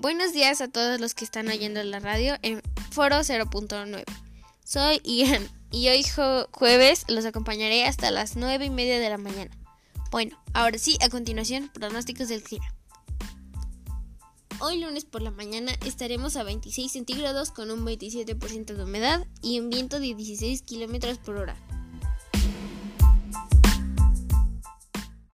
Buenos días a todos los que están oyendo la radio en Foro 0.9. Soy Ian y hoy jueves los acompañaré hasta las 9 y media de la mañana. Bueno, ahora sí, a continuación, pronósticos del clima. Hoy lunes por la mañana estaremos a 26 centígrados con un 27% de humedad y un viento de 16 kilómetros por hora.